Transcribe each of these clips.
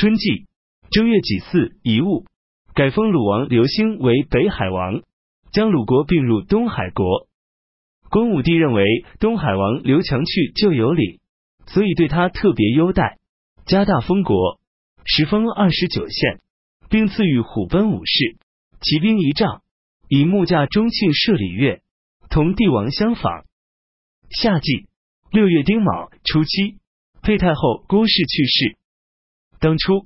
春季正月己巳遗物，改封鲁王刘兴为北海王，将鲁国并入东海国。光武帝认为东海王刘强去就有礼，所以对他特别优待，加大封国，时封二十九县，并赐予虎贲武士，骑兵一丈，以木架中庆射礼乐，同帝王相仿。夏季六月丁卯初七，沛太后郭氏去世。当初，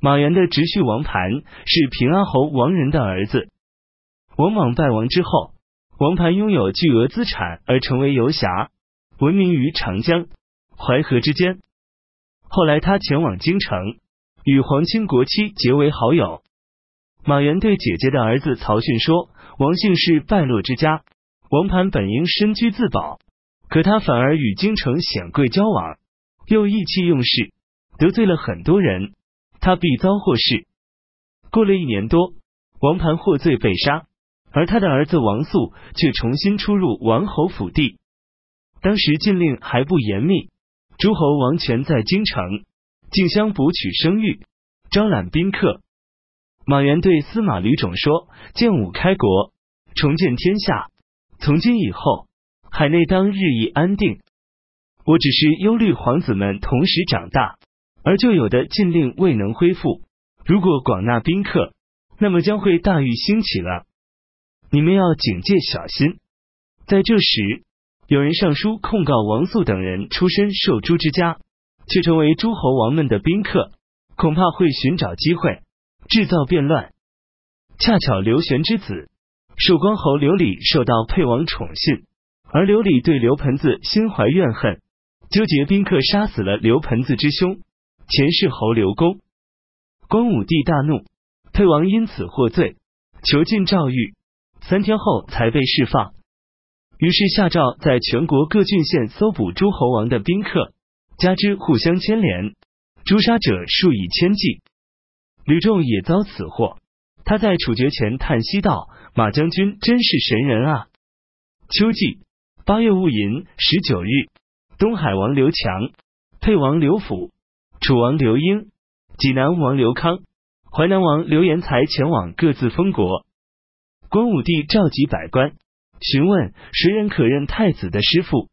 马援的直系王盘是平安侯王仁的儿子。王莽败亡之后，王盘拥有巨额资产，而成为游侠，闻名于长江、淮河之间。后来，他前往京城，与皇亲国戚结为好友。马援对姐姐的儿子曹训说：“王姓是败落之家，王盘本应身居自保，可他反而与京城显贵交往，又意气用事。”得罪了很多人，他必遭祸事。过了一年多，王盘获罪被杀，而他的儿子王肃却重新出入王侯府邸。当时禁令还不严密，诸侯王权在京城，竞相博取声誉，招揽宾客。马援对司马吕种说：“建武开国，重建天下，从今以后，海内当日益安定。我只是忧虑皇子们同时长大。”而旧有的禁令未能恢复，如果广纳宾客，那么将会大狱兴起了。你们要警戒小心。在这时，有人上书控告王素等人出身受诛之家，却成为诸侯王们的宾客，恐怕会寻找机会制造变乱。恰巧刘玄之子寿光侯刘礼受到沛王宠信，而刘礼对刘盆子心怀怨恨，纠结宾客杀死了刘盆子之兄。前世侯刘公，光武帝大怒，沛王因此获罪，囚禁赵玉，三天后才被释放。于是下诏在全国各郡县搜捕诸侯王的宾客，加之互相牵连，诛杀者数以千计。吕仲也遭此祸，他在处决前叹息道：“马将军真是神人啊！”秋季八月戊寅十九日，东海王刘强，沛王刘辅。楚王刘英、济南王刘康、淮南王刘延才前往各自封国。光武帝召集百官，询问谁人可任太子的师傅。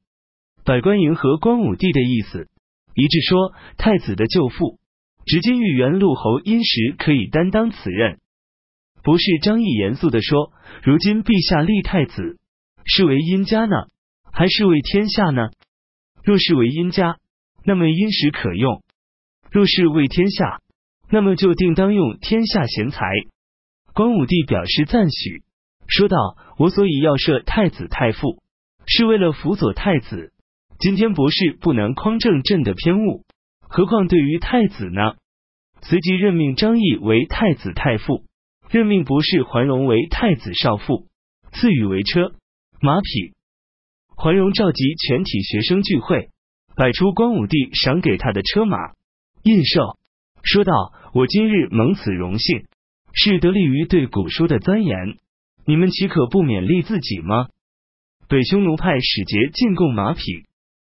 百官迎合光武帝的意思，一致说太子的舅父，直金玉元陆侯殷实可以担当此任。不是张毅严肃的说：“如今陛下立太子，是为殷家呢，还是为天下呢？若是为殷家，那么殷实可用。”若是为天下，那么就定当用天下贤才。光武帝表示赞许，说道：“我所以要设太子太傅，是为了辅佐太子。今天博士不能匡正朕的偏误，何况对于太子呢？”随即任命张毅为太子太傅，任命博士桓荣为太子少傅，赐予为车马匹。桓荣召集全体学生聚会，摆出光武帝赏给他的车马。印绶说道：“我今日蒙此荣幸，是得力于对古书的钻研。你们岂可不勉励自己吗？”北匈奴派使节进贡马匹、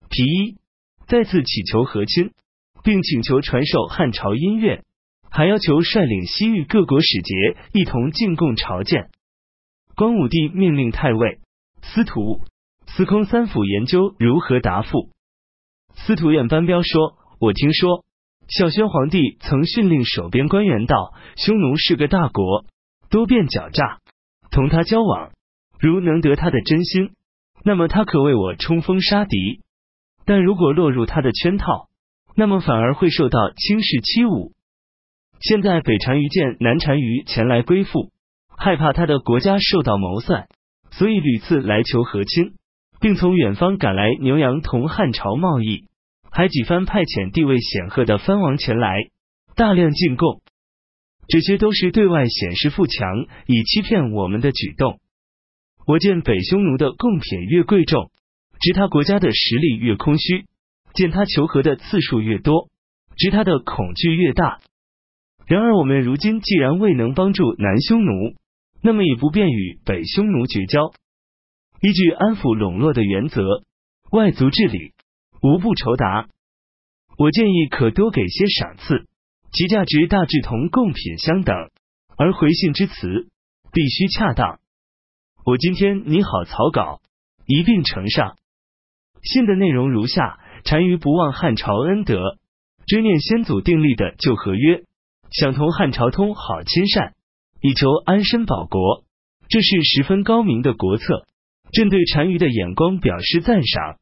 皮衣，再次祈求和亲，并请求传授汉朝音乐，还要求率领西域各国使节一同进贡朝见。光武帝命令太尉司徒、司空三府研究如何答复。司徒院班彪说：“我听说。”孝宣皇帝曾训令守边官员道：“匈奴是个大国，多变狡诈，同他交往，如能得他的真心，那么他可为我冲锋杀敌；但如果落入他的圈套，那么反而会受到轻视欺侮。现在北单于见南单于前来归附，害怕他的国家受到谋算，所以屡次来求和亲，并从远方赶来牛羊同汉朝贸易。”还几番派遣地位显赫的藩王前来，大量进贡，这些都是对外显示富强，以欺骗我们的举动。我见北匈奴的贡品越贵重，知他国家的实力越空虚；见他求和的次数越多，知他的恐惧越大。然而我们如今既然未能帮助南匈奴，那么也不便与北匈奴绝交。依据安抚笼络的原则，外族治理。无不酬答，我建议可多给些赏赐，其价值大致同贡品相等，而回信之词必须恰当。我今天拟好草稿，一并呈上。信的内容如下：单于不忘汉朝恩德，追念先祖订立的旧合约，想同汉朝通好亲善，以求安身保国。这是十分高明的国策。朕对单于的眼光表示赞赏。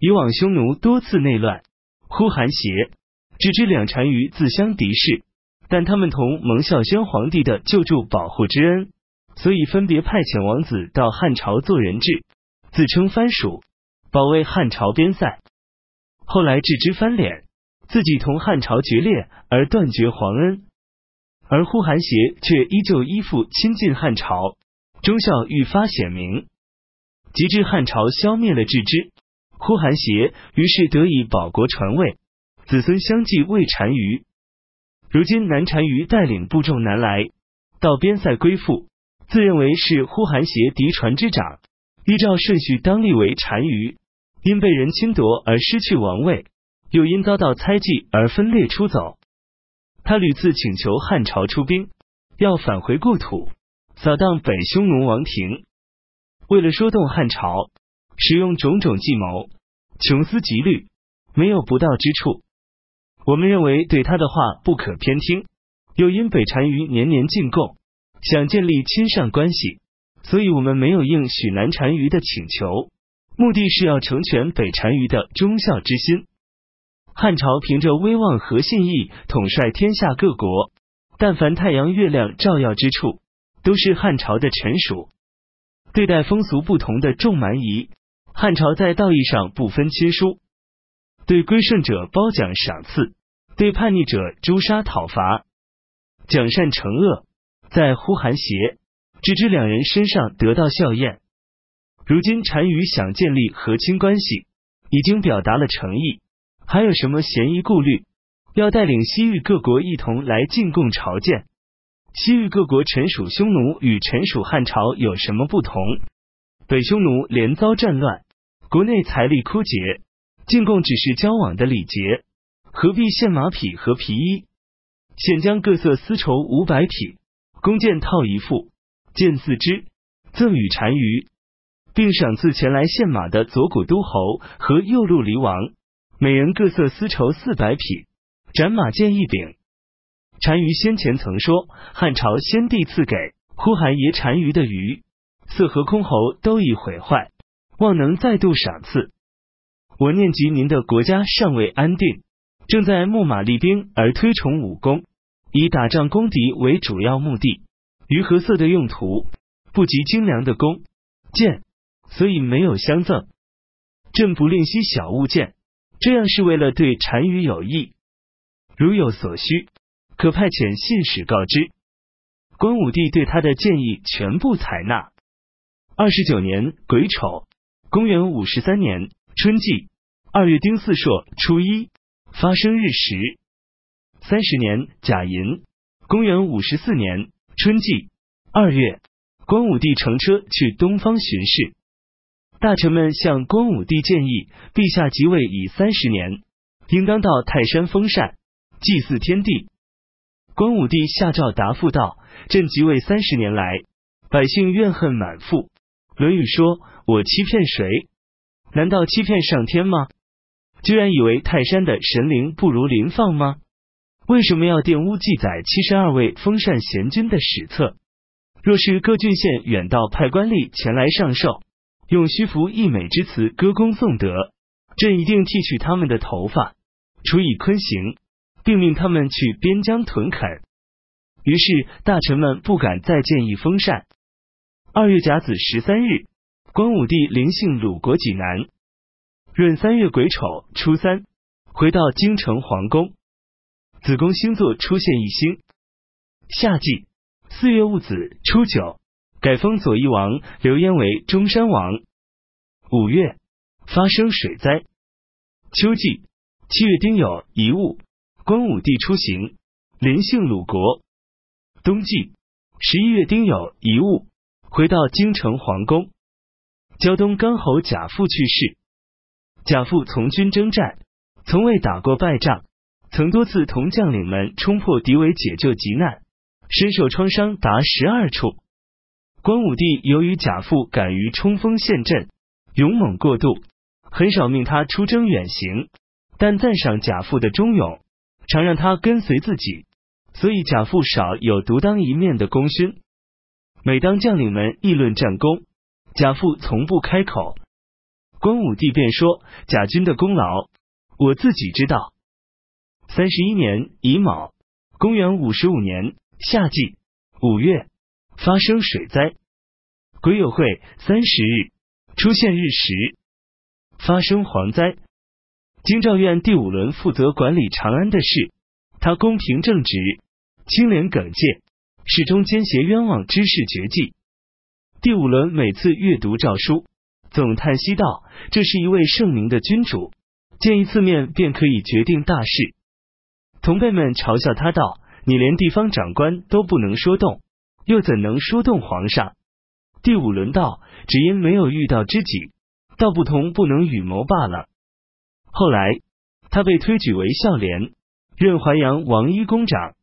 以往匈奴多次内乱，呼韩邪，只知两单于自相敌视，但他们同蒙孝宣皇帝的救助保护之恩，所以分别派遣王子到汉朝做人质，自称藩属。保卫汉朝边塞，后来置之翻脸，自己同汉朝决裂而断绝皇恩，而呼韩邪却依旧依附亲近汉朝，忠孝愈发显明。及至汉朝消灭了郅支，呼韩邪于是得以保国传位，子孙相继为单于。如今南单于带领部众南来，到边塞归附，自认为是呼韩邪嫡传之长，依照顺序当立为单于。因被人侵夺而失去王位，又因遭到猜忌而分裂出走。他屡次请求汉朝出兵，要返回故土，扫荡北匈奴王庭。为了说动汉朝，使用种种计谋，穷思极虑，没有不到之处。我们认为对他的话不可偏听。又因北单于年年进贡，想建立亲善关系，所以我们没有应许南单于的请求。目的是要成全北单于的忠孝之心。汉朝凭着威望和信义，统帅天下各国，但凡太阳月亮照耀之处，都是汉朝的臣属。对待风俗不同的众蛮夷，汉朝在道义上不分亲疏，对归顺者褒奖赏赐，对叛逆者诛杀讨伐，奖善惩恶，在呼韩邪，只知两人身上得到效验。如今单于想建立和亲关系，已经表达了诚意，还有什么嫌疑顾虑？要带领西域各国一同来进贡朝见。西域各国臣属匈奴与臣属汉朝有什么不同？北匈奴连遭战乱，国内财力枯竭，进贡只是交往的礼节，何必献马匹和皮衣？现将各色丝绸五百匹，弓箭套一副，箭四支，赠与单于。并赏赐前来献马的左谷都侯和右路离王，每人各色丝绸四百匹，斩马剑一柄。单于先前曾说，汉朝先帝赐给呼韩邪单于的鱼，色和空侯都已毁坏，望能再度赏赐。我念及您的国家尚未安定，正在牧马厉兵而推崇武功，以打仗攻敌为主要目的，鱼和色的用途不及精良的弓箭。所以没有相赠，朕不吝惜小物件，这样是为了对单于有益。如有所需，可派遣信使告知。光武帝对他的建议全部采纳。二十九年癸丑，公元五十三年春季二月丁巳朔初一，发生日时。三十年甲寅，公元五十四年春季二月，光武帝乘车去东方巡视。大臣们向光武帝建议，陛下即位已三十年，应当到泰山封禅，祭祀天地。光武帝下诏答复道：“朕即位三十年来，百姓怨恨满腹。论语说：我欺骗谁？难道欺骗上天吗？居然以为泰山的神灵不如林放吗？为什么要玷污记载七十二位封禅贤君的史册？若是各郡县远道派官吏前来上寿。”用虚浮溢美之词歌功颂德，朕一定剃去他们的头发，处以坤刑，并命他们去边疆屯垦。于是大臣们不敢再建议封禅。二月甲子十三日，光武帝临幸鲁国济南。闰三月癸丑初三，回到京城皇宫。子宫星座出现一星。夏季四月戊子初九。改封左翼王刘焉为中山王。五月发生水灾。秋季七月丁酉一物，光武帝出行，临幸鲁国。冬季十一月丁酉一物，回到京城皇宫。胶东刚侯贾父去世。贾父从军征战，从未打过败仗，曾多次同将领们冲破敌围解救急难，身受创伤达十二处。光武帝由于贾父敢于冲锋陷阵，勇猛过度，很少命他出征远行，但赞赏贾父的忠勇，常让他跟随自己，所以贾父少有独当一面的功勋。每当将领们议论战功，贾父从不开口。光武帝便说：“贾军的功劳，我自己知道。”三十一年乙卯，公元五十五年夏季五月。发生水灾，癸酉会三十日出现日食，发生蝗灾。京兆院第五轮负责管理长安的事，他公平正直，清廉耿介，始终奸邪冤枉之事绝迹。第五轮每次阅读诏书，总叹息道：“这是一位圣明的君主，见一次面便可以决定大事。”同辈们嘲笑他道：“你连地方长官都不能说动。”又怎能说动皇上？第五轮道，只因没有遇到知己，道不同不能与谋罢了。后来他被推举为孝廉，任淮阳王一公长。